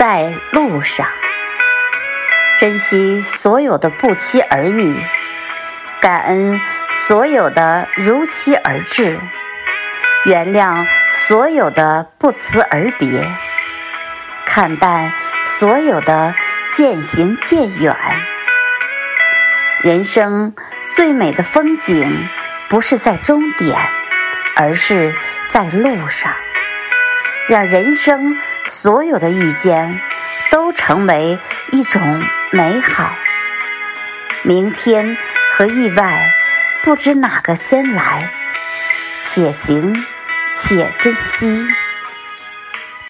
在路上，珍惜所有的不期而遇，感恩所有的如期而至，原谅所有的不辞而别，看淡所有的渐行渐远。人生最美的风景，不是在终点，而是在路上。让人生所有的遇见都成为一种美好。明天和意外，不知哪个先来，且行且珍惜。